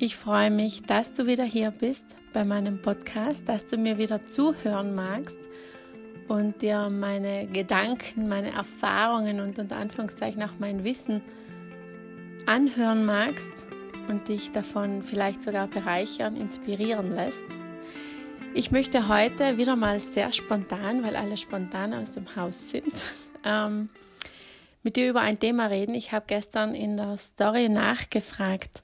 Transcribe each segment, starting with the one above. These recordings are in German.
Ich freue mich, dass du wieder hier bist bei meinem Podcast, dass du mir wieder zuhören magst und dir meine Gedanken, meine Erfahrungen und unter Anführungszeichen auch mein Wissen anhören magst und dich davon vielleicht sogar bereichern, inspirieren lässt. Ich möchte heute wieder mal sehr spontan, weil alle spontan aus dem Haus sind, ähm, mit dir über ein Thema reden. Ich habe gestern in der Story nachgefragt.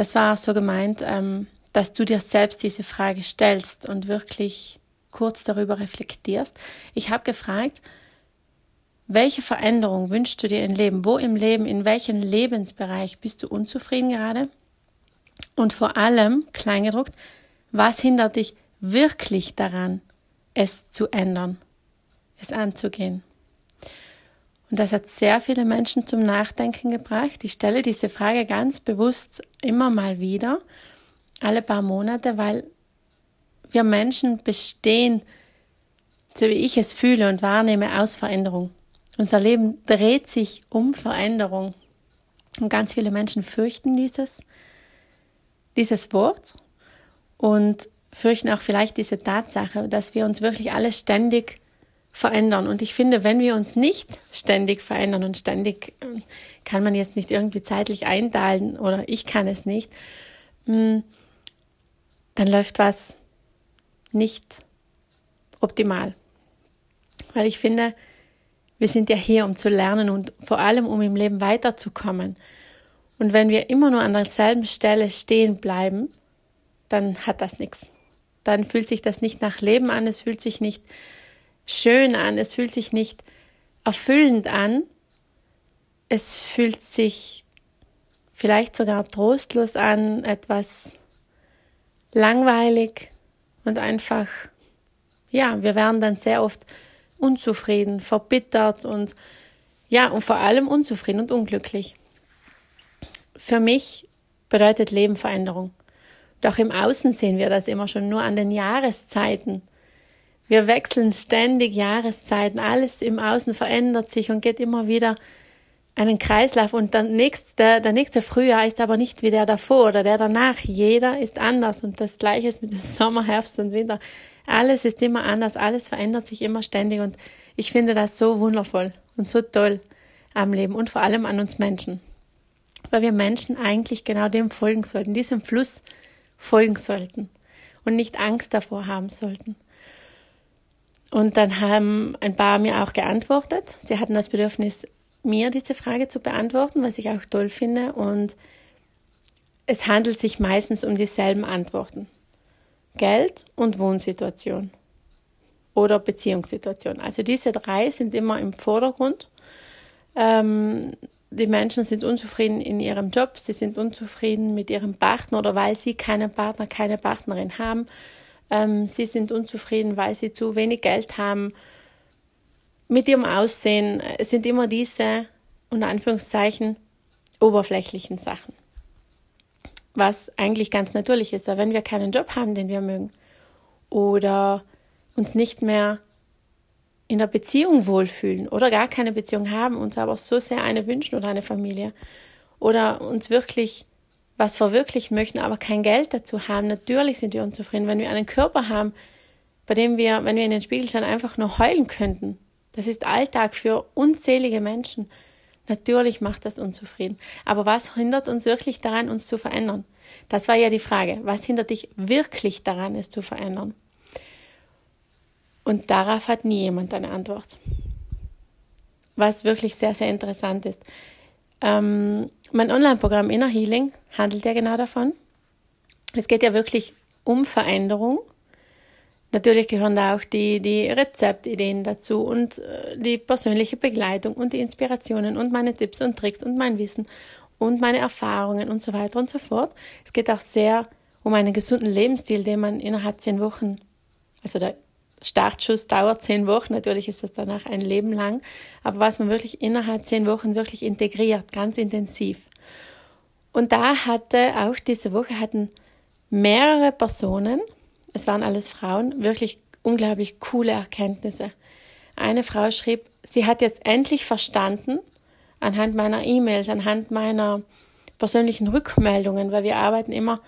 Das war so gemeint, ähm, dass du dir selbst diese Frage stellst und wirklich kurz darüber reflektierst. Ich habe gefragt, welche Veränderung wünschst du dir im Leben? Wo im Leben, in welchem Lebensbereich bist du unzufrieden gerade? Und vor allem, kleingedruckt, was hindert dich wirklich daran, es zu ändern, es anzugehen? Und das hat sehr viele Menschen zum Nachdenken gebracht. Ich stelle diese Frage ganz bewusst immer mal wieder, alle paar Monate, weil wir Menschen bestehen, so wie ich es fühle und wahrnehme, aus Veränderung. Unser Leben dreht sich um Veränderung. Und ganz viele Menschen fürchten dieses, dieses Wort und fürchten auch vielleicht diese Tatsache, dass wir uns wirklich alle ständig verändern. Und ich finde, wenn wir uns nicht ständig verändern und ständig ähm, kann man jetzt nicht irgendwie zeitlich einteilen oder ich kann es nicht, hm, dann läuft was nicht optimal. Weil ich finde, wir sind ja hier, um zu lernen und vor allem, um im Leben weiterzukommen. Und wenn wir immer nur an derselben Stelle stehen bleiben, dann hat das nichts. Dann fühlt sich das nicht nach Leben an, es fühlt sich nicht schön an, es fühlt sich nicht erfüllend an, es fühlt sich vielleicht sogar trostlos an, etwas langweilig und einfach, ja, wir werden dann sehr oft unzufrieden, verbittert und ja, und vor allem unzufrieden und unglücklich. Für mich bedeutet Leben Veränderung. Doch im Außen sehen wir das immer schon nur an den Jahreszeiten. Wir wechseln ständig Jahreszeiten, alles im Außen verändert sich und geht immer wieder einen Kreislauf und der nächste, der, nächste Frühjahr ist aber nicht wie der davor oder der danach. Jeder ist anders und das gleiche ist mit dem Sommer, Herbst und Winter. Alles ist immer anders, alles verändert sich immer ständig und ich finde das so wundervoll und so toll am Leben und vor allem an uns Menschen. Weil wir Menschen eigentlich genau dem folgen sollten, diesem Fluss folgen sollten und nicht Angst davor haben sollten. Und dann haben ein paar mir auch geantwortet. Sie hatten das Bedürfnis, mir diese Frage zu beantworten, was ich auch toll finde. Und es handelt sich meistens um dieselben Antworten. Geld und Wohnsituation oder Beziehungssituation. Also diese drei sind immer im Vordergrund. Ähm, die Menschen sind unzufrieden in ihrem Job, sie sind unzufrieden mit ihrem Partner oder weil sie keinen Partner, keine Partnerin haben ähm, sie sind unzufrieden, weil sie zu wenig Geld haben. Mit ihrem Aussehen es sind immer diese, unter Anführungszeichen, oberflächlichen Sachen. Was eigentlich ganz natürlich ist, wenn wir keinen Job haben, den wir mögen, oder uns nicht mehr in der Beziehung wohlfühlen oder gar keine Beziehung haben, uns aber so sehr eine wünschen oder eine Familie oder uns wirklich was verwirklichen möchten, aber kein Geld dazu haben, natürlich sind wir unzufrieden. Wenn wir einen Körper haben, bei dem wir, wenn wir in den Spiegel schauen, einfach nur heulen könnten, das ist Alltag für unzählige Menschen. Natürlich macht das unzufrieden. Aber was hindert uns wirklich daran, uns zu verändern? Das war ja die Frage. Was hindert dich wirklich daran, es zu verändern? Und darauf hat nie jemand eine Antwort. Was wirklich sehr, sehr interessant ist. Ähm, mein Online-Programm Inner Healing handelt ja genau davon. Es geht ja wirklich um Veränderung. Natürlich gehören da auch die, die Rezeptideen dazu und äh, die persönliche Begleitung und die Inspirationen und meine Tipps und Tricks und mein Wissen und meine Erfahrungen und so weiter und so fort. Es geht auch sehr um einen gesunden Lebensstil, den man innerhalb zehn Wochen, also der Startschuss dauert zehn Wochen, natürlich ist das danach ein Leben lang, aber was man wirklich innerhalb zehn Wochen wirklich integriert, ganz intensiv. Und da hatte auch diese Woche hatten mehrere Personen, es waren alles Frauen, wirklich unglaublich coole Erkenntnisse. Eine Frau schrieb, sie hat jetzt endlich verstanden, anhand meiner E-Mails, anhand meiner persönlichen Rückmeldungen, weil wir arbeiten immer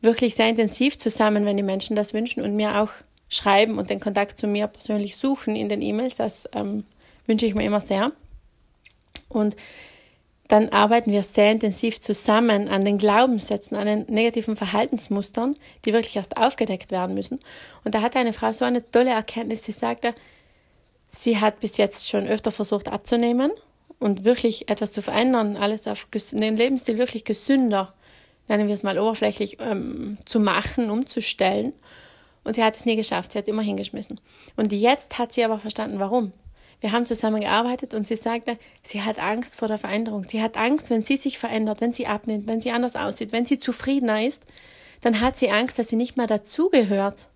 wirklich sehr intensiv zusammen, wenn die Menschen das wünschen und mir auch schreiben und den Kontakt zu mir persönlich suchen in den E-Mails. Das ähm, wünsche ich mir immer sehr. Und dann arbeiten wir sehr intensiv zusammen an den Glaubenssätzen, an den negativen Verhaltensmustern, die wirklich erst aufgedeckt werden müssen. Und da hatte eine Frau so eine tolle Erkenntnis. Sie sagte, sie hat bis jetzt schon öfter versucht abzunehmen und wirklich etwas zu verändern, alles auf den Lebensstil wirklich gesünder, nennen wir es mal oberflächlich, ähm, zu machen, umzustellen. Und sie hat es nie geschafft. Sie hat immer hingeschmissen. Und jetzt hat sie aber verstanden, warum. Wir haben zusammen gearbeitet und sie sagte, sie hat Angst vor der Veränderung. Sie hat Angst, wenn sie sich verändert, wenn sie abnimmt, wenn sie anders aussieht, wenn sie zufriedener ist, dann hat sie Angst, dass sie nicht mehr dazugehört.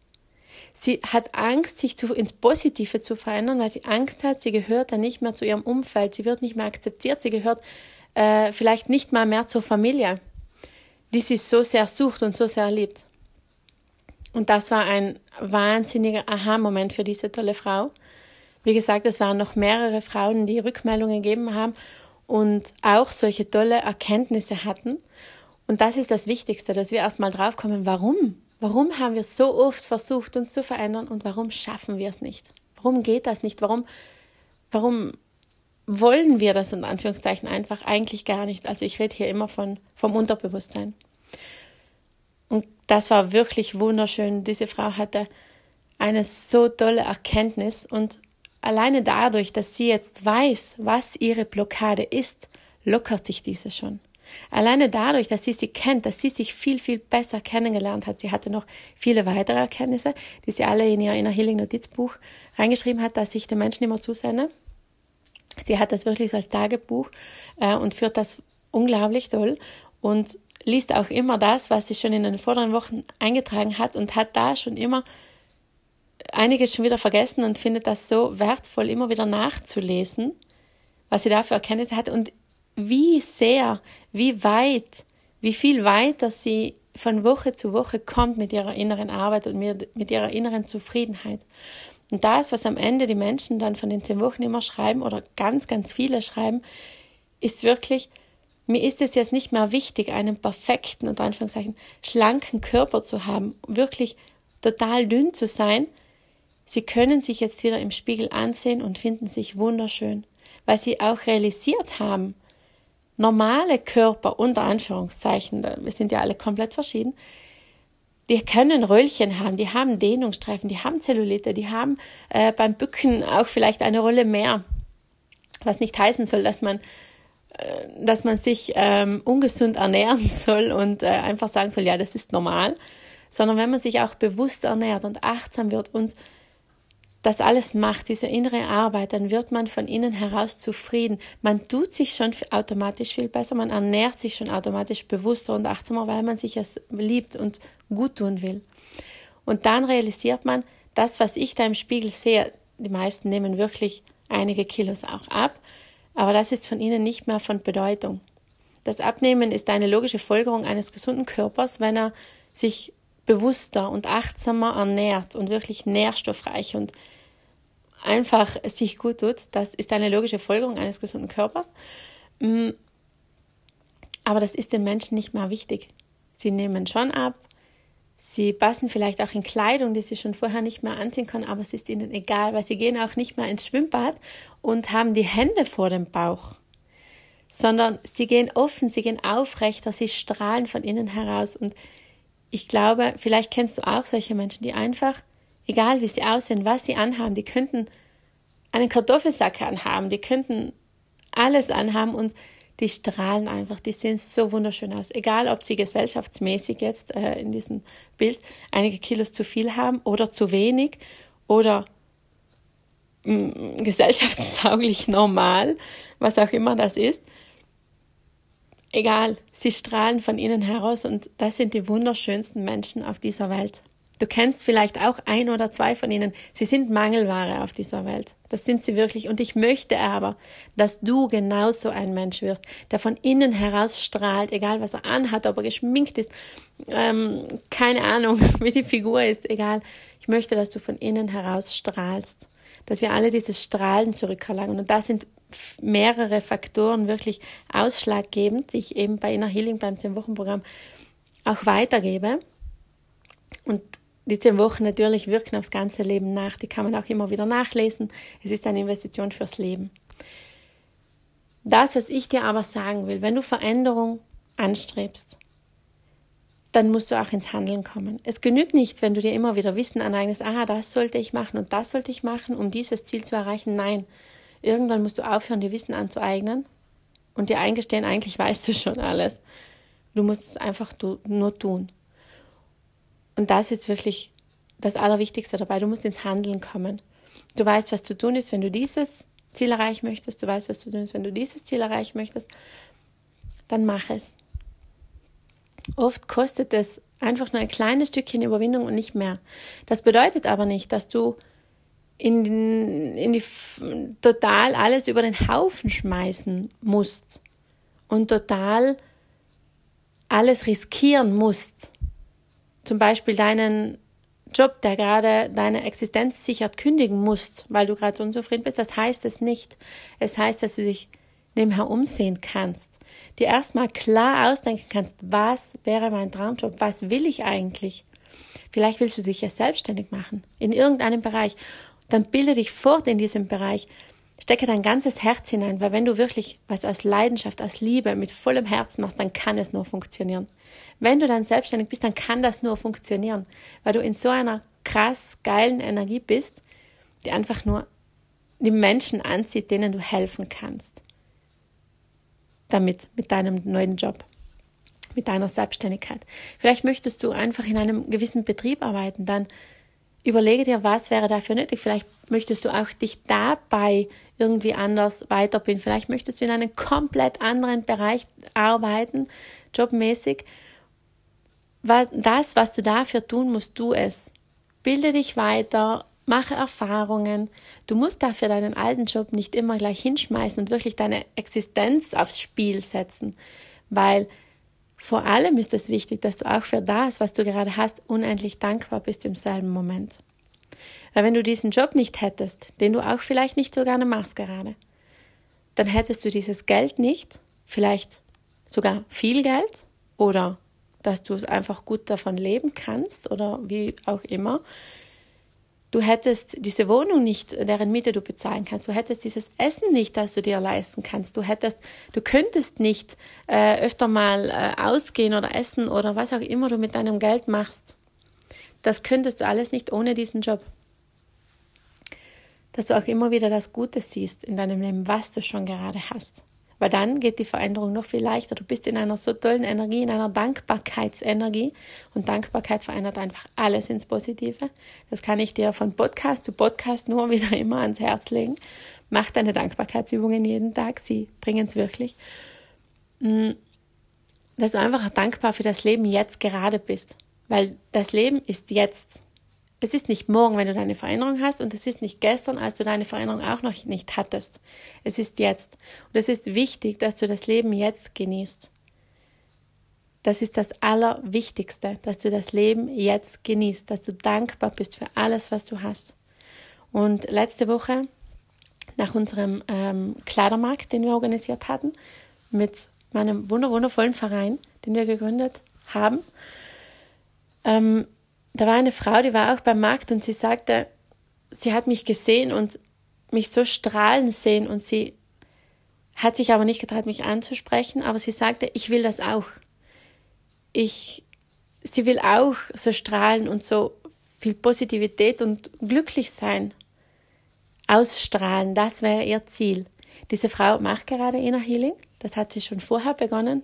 Sie hat Angst, sich zu, ins Positive zu verändern, weil sie Angst hat, sie gehört dann nicht mehr zu ihrem Umfeld, sie wird nicht mehr akzeptiert, sie gehört äh, vielleicht nicht mal mehr zur Familie, die sie so sehr sucht und so sehr liebt. Und das war ein wahnsinniger Aha-Moment für diese tolle Frau. Wie gesagt, es waren noch mehrere Frauen, die Rückmeldungen gegeben haben und auch solche tolle Erkenntnisse hatten. Und das ist das Wichtigste, dass wir erstmal draufkommen, warum? Warum haben wir so oft versucht, uns zu verändern und warum schaffen wir es nicht? Warum geht das nicht? Warum, warum wollen wir das in Anführungszeichen einfach eigentlich gar nicht? Also ich rede hier immer von, vom Unterbewusstsein. Und das war wirklich wunderschön. Diese Frau hatte eine so tolle Erkenntnis und alleine dadurch, dass sie jetzt weiß, was ihre Blockade ist, lockert sich diese schon. Alleine dadurch, dass sie sie kennt, dass sie sich viel, viel besser kennengelernt hat. Sie hatte noch viele weitere Erkenntnisse, die sie alle in ihr Inner Healing Notizbuch reingeschrieben hat, dass ich den Menschen immer zusende. Sie hat das wirklich so als Tagebuch äh, und führt das unglaublich toll und liest auch immer das, was sie schon in den vorderen Wochen eingetragen hat und hat da schon immer einiges schon wieder vergessen und findet das so wertvoll, immer wieder nachzulesen, was sie da für Erkenntnisse hat und wie sehr, wie weit, wie viel weiter sie von Woche zu Woche kommt mit ihrer inneren Arbeit und mit ihrer inneren Zufriedenheit. Und das, was am Ende die Menschen dann von den zehn Wochen immer schreiben oder ganz, ganz viele schreiben, ist wirklich, mir ist es jetzt nicht mehr wichtig, einen perfekten und Anführungszeichen schlanken Körper zu haben, wirklich total dünn zu sein, Sie können sich jetzt wieder im Spiegel ansehen und finden sich wunderschön, weil sie auch realisiert haben, normale Körper unter Anführungszeichen, wir sind ja alle komplett verschieden, die können Röllchen haben, die haben Dehnungsstreifen, die haben Zellulite, die haben äh, beim Bücken auch vielleicht eine Rolle mehr, was nicht heißen soll, dass man dass man sich ähm, ungesund ernähren soll und äh, einfach sagen soll, ja, das ist normal, sondern wenn man sich auch bewusst ernährt und achtsam wird und das alles macht, diese innere Arbeit, dann wird man von innen heraus zufrieden. Man tut sich schon automatisch viel besser, man ernährt sich schon automatisch bewusster und achtsamer, weil man sich es liebt und gut tun will. Und dann realisiert man, das, was ich da im Spiegel sehe, die meisten nehmen wirklich einige Kilos auch ab, aber das ist von ihnen nicht mehr von Bedeutung. Das Abnehmen ist eine logische Folgerung eines gesunden Körpers, wenn er sich bewusster und achtsamer ernährt und wirklich nährstoffreich und einfach sich gut tut. Das ist eine logische Folgerung eines gesunden Körpers. Mm. Aber das ist den Menschen nicht mehr wichtig. Sie nehmen schon ab, sie passen vielleicht auch in Kleidung, die sie schon vorher nicht mehr anziehen können, aber es ist ihnen egal, weil sie gehen auch nicht mehr ins Schwimmbad und haben die Hände vor dem Bauch, sondern sie gehen offen, sie gehen aufrechter, sie strahlen von innen heraus. Und ich glaube, vielleicht kennst du auch solche Menschen, die einfach, egal wie sie aussehen, was sie anhaben, die könnten einen Kartoffelsack anhaben, die könnten alles anhaben und die strahlen einfach, die sehen so wunderschön aus. Egal, ob sie gesellschaftsmäßig jetzt äh, in diesem Bild einige Kilos zu viel haben oder zu wenig oder mh, mm, gesellschaftstauglich normal, was auch immer das ist egal, sie strahlen von innen heraus und das sind die wunderschönsten Menschen auf dieser Welt. Du kennst vielleicht auch ein oder zwei von ihnen. Sie sind Mangelware auf dieser Welt. Das sind sie wirklich. Und ich möchte aber, dass du genauso ein Mensch wirst, der von innen heraus strahlt, egal was er anhat, ob er geschminkt ist, ähm, keine Ahnung, wie die Figur ist, egal. Ich möchte, dass du von innen heraus strahlst dass wir alle dieses Strahlen zurückerlangen. Und da sind mehrere Faktoren wirklich ausschlaggebend, die ich eben bei Inner Healing beim 10-Wochen-Programm auch weitergebe. Und die 10 Wochen natürlich wirken aufs ganze Leben nach. Die kann man auch immer wieder nachlesen. Es ist eine Investition fürs Leben. Das, was ich dir aber sagen will, wenn du Veränderung anstrebst, dann musst du auch ins Handeln kommen. Es genügt nicht, wenn du dir immer wieder Wissen aneignest, aha, das sollte ich machen und das sollte ich machen, um dieses Ziel zu erreichen. Nein, irgendwann musst du aufhören, dir Wissen anzueignen und dir eingestehen, eigentlich weißt du schon alles. Du musst es einfach nur tun. Und das ist wirklich das Allerwichtigste dabei. Du musst ins Handeln kommen. Du weißt, was zu tun ist, wenn du dieses Ziel erreichen möchtest. Du weißt, was zu tun ist, wenn du dieses Ziel erreichen möchtest. Dann mach es. Oft kostet es einfach nur ein kleines Stückchen Überwindung und nicht mehr. Das bedeutet aber nicht, dass du in, in die total alles über den Haufen schmeißen musst und total alles riskieren musst. Zum Beispiel deinen Job, der gerade deine Existenz sichert, kündigen musst, weil du gerade so unzufrieden bist. Das heißt es nicht. Es heißt, dass du dich nebenher umsehen kannst, dir erstmal klar ausdenken kannst, was wäre mein Traumjob, was will ich eigentlich. Vielleicht willst du dich ja selbstständig machen, in irgendeinem Bereich. Dann bilde dich fort in diesem Bereich. Stecke dein ganzes Herz hinein, weil wenn du wirklich was aus Leidenschaft, aus Liebe, mit vollem Herzen machst, dann kann es nur funktionieren. Wenn du dann selbstständig bist, dann kann das nur funktionieren, weil du in so einer krass geilen Energie bist, die einfach nur die Menschen anzieht, denen du helfen kannst damit, mit deinem neuen Job, mit deiner Selbstständigkeit. Vielleicht möchtest du einfach in einem gewissen Betrieb arbeiten, dann überlege dir, was wäre dafür nötig. Vielleicht möchtest du auch dich dabei irgendwie anders weiterbilden. Vielleicht möchtest du in einem komplett anderen Bereich arbeiten, jobmäßig. Das, was du dafür tun musst, tu es. Bilde dich weiter, mache Erfahrungen. Du musst dafür deinen alten Job nicht immer gleich hinschmeißen und wirklich deine Existenz aufs Spiel setzen, weil vor allem ist es wichtig, dass du auch für das, was du gerade hast, unendlich dankbar bist im selben Moment. Weil wenn du diesen Job nicht hättest, den du auch vielleicht nicht so gerne machst gerade, dann hättest du dieses Geld nicht, vielleicht sogar viel Geld oder dass du einfach gut davon leben kannst oder wie auch immer, Du hättest diese Wohnung nicht, deren Miete du bezahlen kannst. Du hättest dieses Essen nicht, das du dir leisten kannst. Du hättest, du könntest nicht äh, öfter mal äh, ausgehen oder essen oder was auch immer du mit deinem Geld machst. Das könntest du alles nicht ohne diesen Job. Dass du auch immer wieder das Gute siehst in deinem Leben, was du schon gerade hast. Weil dann geht die Veränderung noch viel leichter. Du bist in einer so tollen Energie, in einer Dankbarkeitsenergie. Und Dankbarkeit verändert einfach alles ins Positive. Das kann ich dir von Podcast zu Podcast nur wieder immer ans Herz legen. Mach deine Dankbarkeitsübungen jeden Tag. Sie bringen es wirklich. Mm, dass du einfach dankbar für das Leben jetzt gerade bist. Weil das Leben ist jetzt. Es ist nicht morgen, wenn du deine Veränderung hast, und es ist nicht gestern, als du deine Veränderung auch noch nicht hattest. Es ist jetzt. Und es ist wichtig, dass du das Leben jetzt genießt. Das ist das Allerwichtigste, dass du das Leben jetzt genießt, dass du dankbar bist für alles, was du hast. Und letzte Woche, nach unserem ähm, Kleidermarkt, den wir organisiert hatten, mit meinem wundervollen Verein, den wir gegründet haben, ähm, da war eine Frau, die war auch beim Markt und sie sagte, sie hat mich gesehen und mich so strahlen sehen und sie hat sich aber nicht getraut, mich anzusprechen, aber sie sagte, ich will das auch. Ich, sie will auch so strahlen und so viel Positivität und glücklich sein. Ausstrahlen, das wäre ihr Ziel. Diese Frau macht gerade Inner Healing, das hat sie schon vorher begonnen.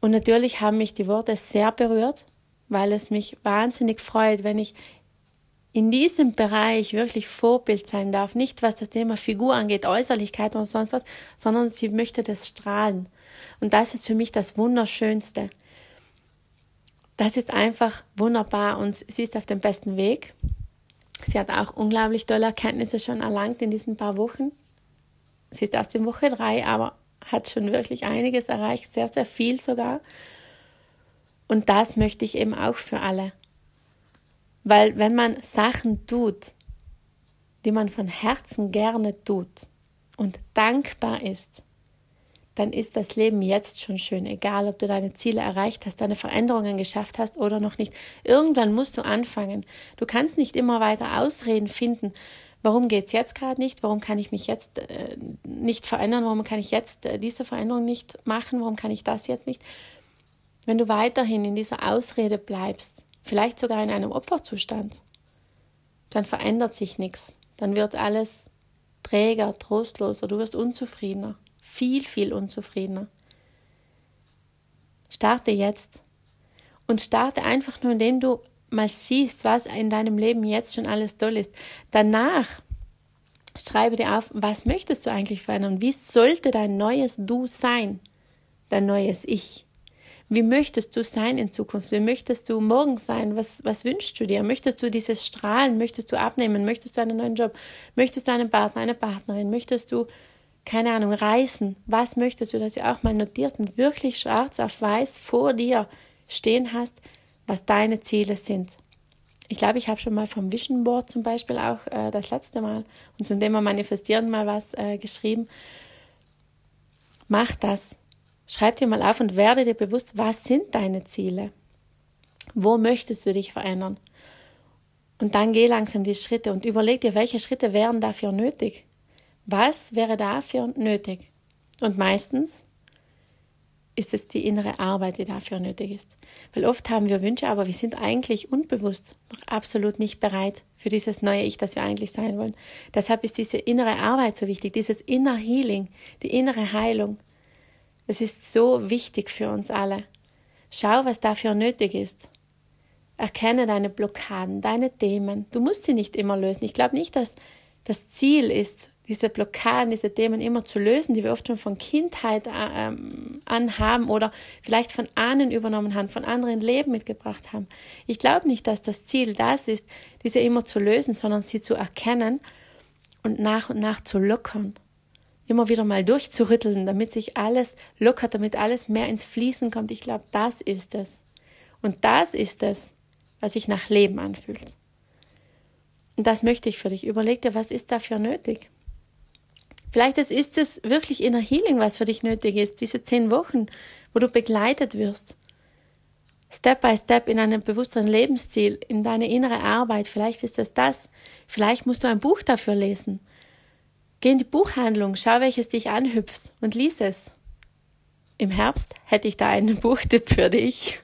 Und natürlich haben mich die Worte sehr berührt weil es mich wahnsinnig freut, wenn ich in diesem Bereich wirklich Vorbild sein darf. Nicht was das Thema Figur angeht, Äußerlichkeit oder sonst was, sondern sie möchte das strahlen. Und das ist für mich das Wunderschönste. Das ist einfach wunderbar und sie ist auf dem besten Weg. Sie hat auch unglaublich tolle Erkenntnisse schon erlangt in diesen paar Wochen. Sie ist erst in Woche drei, aber hat schon wirklich einiges erreicht, sehr, sehr viel sogar. Und das möchte ich eben auch für alle. Weil wenn man Sachen tut, die man von Herzen gerne tut und dankbar ist, dann ist das Leben jetzt schon schön, egal ob du deine Ziele erreicht hast, deine Veränderungen geschafft hast oder noch nicht. Irgendwann musst du anfangen. Du kannst nicht immer weiter Ausreden finden. Warum geht es jetzt gerade nicht? Warum kann ich mich jetzt äh, nicht verändern? Warum kann ich jetzt äh, diese Veränderung nicht machen? Warum kann ich das jetzt nicht? Wenn du weiterhin in dieser Ausrede bleibst, vielleicht sogar in einem Opferzustand, dann verändert sich nichts. Dann wird alles träger, trostloser, du wirst unzufriedener viel, viel unzufriedener. Starte jetzt und starte einfach nur, indem du mal siehst, was in deinem Leben jetzt schon alles toll ist. Danach schreibe dir auf, was möchtest du eigentlich verändern? Wie sollte dein neues Du sein? Dein neues Ich? Wie möchtest du sein in Zukunft? Wie möchtest du morgen sein? Was, was wünschst du dir? Möchtest du dieses Strahlen? Möchtest du abnehmen? Möchtest du einen neuen Job? Möchtest du einen Partner, eine Partnerin? Möchtest du keine Ahnung, reisen. Was möchtest du, dass du auch mal notierst und wirklich schwarz auf weiß vor dir stehen hast, was deine Ziele sind. Ich glaube, ich habe schon mal vom Vision Board zum Beispiel auch äh, das letzte Mal und zum Thema Manifestieren mal was äh, geschrieben. Mach das. Schreib dir mal auf und werde dir bewusst, was sind deine Ziele? Wo möchtest du dich verändern? Und dann geh langsam die Schritte und überleg dir, welche Schritte wären dafür nötig. Was wäre dafür nötig? Und meistens ist es die innere Arbeit, die dafür nötig ist. Weil oft haben wir Wünsche, aber wir sind eigentlich unbewusst noch absolut nicht bereit für dieses neue Ich, das wir eigentlich sein wollen. Deshalb ist diese innere Arbeit so wichtig, dieses Inner Healing, die innere Heilung. Es ist so wichtig für uns alle. Schau, was dafür nötig ist. Erkenne deine Blockaden, deine Themen. Du musst sie nicht immer lösen. Ich glaube nicht, dass das Ziel ist, diese Blockaden, diese Themen immer zu lösen, die wir oft schon von Kindheit äh, ähm, an haben oder vielleicht von Ahnen übernommen haben, von anderen Leben mitgebracht haben. Ich glaube nicht, dass das Ziel das ist, diese immer zu lösen, sondern sie zu erkennen und nach und nach zu lockern. Immer wieder mal durchzurütteln, damit sich alles lockert, damit alles mehr ins Fließen kommt. Ich glaube, das ist es. Und das ist es, was sich nach Leben anfühlt. Und das möchte ich für dich. Überleg dir, was ist dafür nötig? Vielleicht ist es wirklich Inner Healing, was für dich nötig ist, diese zehn Wochen, wo du begleitet wirst. Step by Step in einem bewussteren Lebensziel, in deine innere Arbeit. Vielleicht ist es das. Vielleicht musst du ein Buch dafür lesen. Geh in die Buchhandlung, schau, welches dich anhüpft und lies es. Im Herbst hätte ich da einen Buchtipp für dich.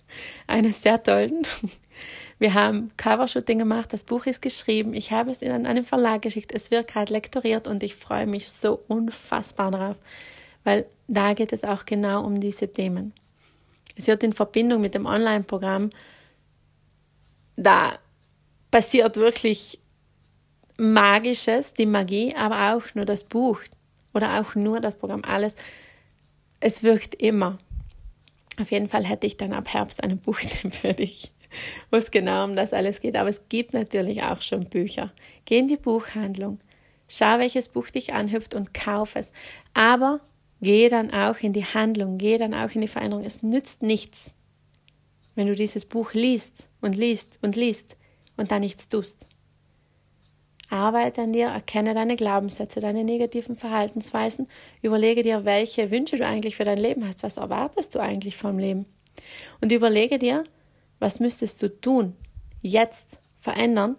Einen sehr tollen. Wir haben Covershooting gemacht, das Buch ist geschrieben, ich habe es in einen Verlag geschickt, es wird gerade lektoriert und ich freue mich so unfassbar darauf, weil da geht es auch genau um diese Themen. Es wird in Verbindung mit dem Online-Programm, da passiert wirklich Magisches, die Magie, aber auch nur das Buch oder auch nur das Programm, alles. Es wirkt immer. Auf jeden Fall hätte ich dann ab Herbst einen Buchtipp für dich wo es genau um das alles geht. Aber es gibt natürlich auch schon Bücher. Geh in die Buchhandlung, schau, welches Buch dich anhüpft und kauf es. Aber geh dann auch in die Handlung, geh dann auch in die Veränderung. Es nützt nichts, wenn du dieses Buch liest und liest und liest und dann nichts tust. Arbeite an dir, erkenne deine Glaubenssätze, deine negativen Verhaltensweisen, überlege dir, welche Wünsche du eigentlich für dein Leben hast, was erwartest du eigentlich vom Leben. Und überlege dir, was müsstest du tun, jetzt verändern,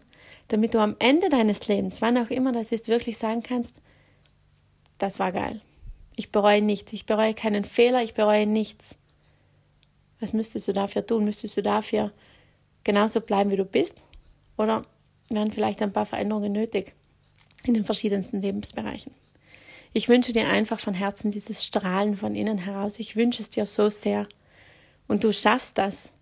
damit du am Ende deines Lebens, wann auch immer das ist, wirklich sagen kannst, das war geil. Ich bereue nichts, ich bereue keinen Fehler, ich bereue nichts. Was müsstest du dafür tun? Müsstest du dafür genauso bleiben, wie du bist? Oder wären vielleicht ein paar Veränderungen nötig in den verschiedensten Lebensbereichen? Ich wünsche dir einfach von Herzen dieses Strahlen von innen heraus. Ich wünsche es dir so sehr. Und du schaffst das.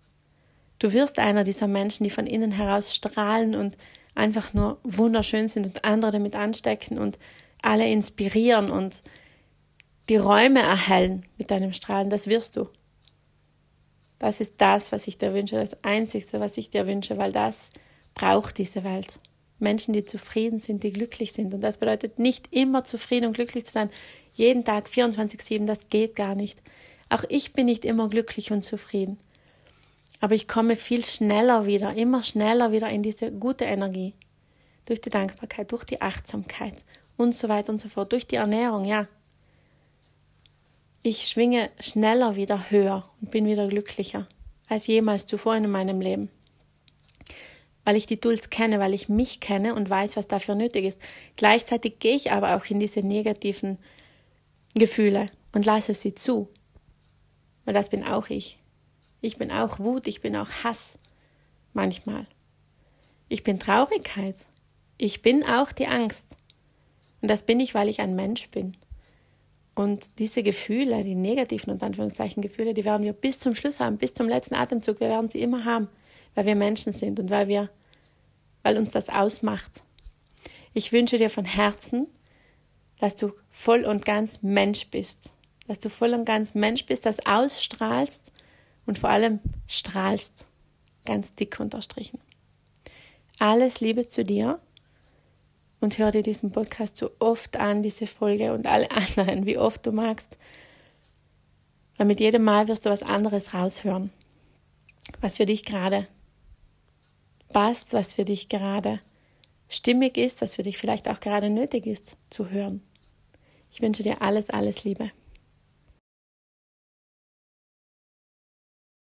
Du wirst einer dieser Menschen, die von innen heraus strahlen und einfach nur wunderschön sind und andere damit anstecken und alle inspirieren und die Räume erhellen mit deinem Strahlen. Das wirst du. Das ist das, was ich dir wünsche, das Einzige, was ich dir wünsche, weil das braucht diese Welt. Menschen, die zufrieden sind, die glücklich sind. Und das bedeutet nicht immer zufrieden und glücklich zu sein. Jeden Tag 24-7, das geht gar nicht. Auch ich bin nicht immer glücklich und zufrieden. Aber ich komme viel schneller wieder, immer schneller wieder in diese gute Energie. durch die Dankbarkeit, durch die Achtsamkeit und so weiter und so fort, durch die Ernährung, ja. Ich schwinge schneller wieder höher und bin wieder glücklicher als jemals zuvor in meinem Leben. Weil ich die Tools kenne, weil ich mich kenne und weiß, was dafür nötig ist. Gleichzeitig gehe ich aber auch in diese negativen Gefühle und lasse sie zu. Weil das bin auch ich. Ich bin auch Wut, ich bin auch Hass manchmal. Ich bin Traurigkeit. Ich bin auch die Angst. Und das bin ich, weil ich ein Mensch bin. Und diese Gefühle, die negativen und Anführungszeichen Gefühle, die werden wir bis zum Schluss haben, bis zum letzten Atemzug. Wir werden sie immer haben, weil wir Menschen sind und weil wir, weil uns das ausmacht. Ich wünsche dir von Herzen, dass du voll und ganz Mensch bist, dass du voll und ganz Mensch bist, das ausstrahlst und vor allem strahlst, ganz dick unterstrichen. Alles Liebe zu dir und hör dir diesen Podcast so oft an, diese Folge und alle anderen, wie oft du magst. Weil mit jedem Mal wirst du was anderes raushören, was für dich gerade passt, was für dich gerade stimmig ist, was für dich vielleicht auch gerade nötig ist zu hören. Ich wünsche dir alles, alles Liebe.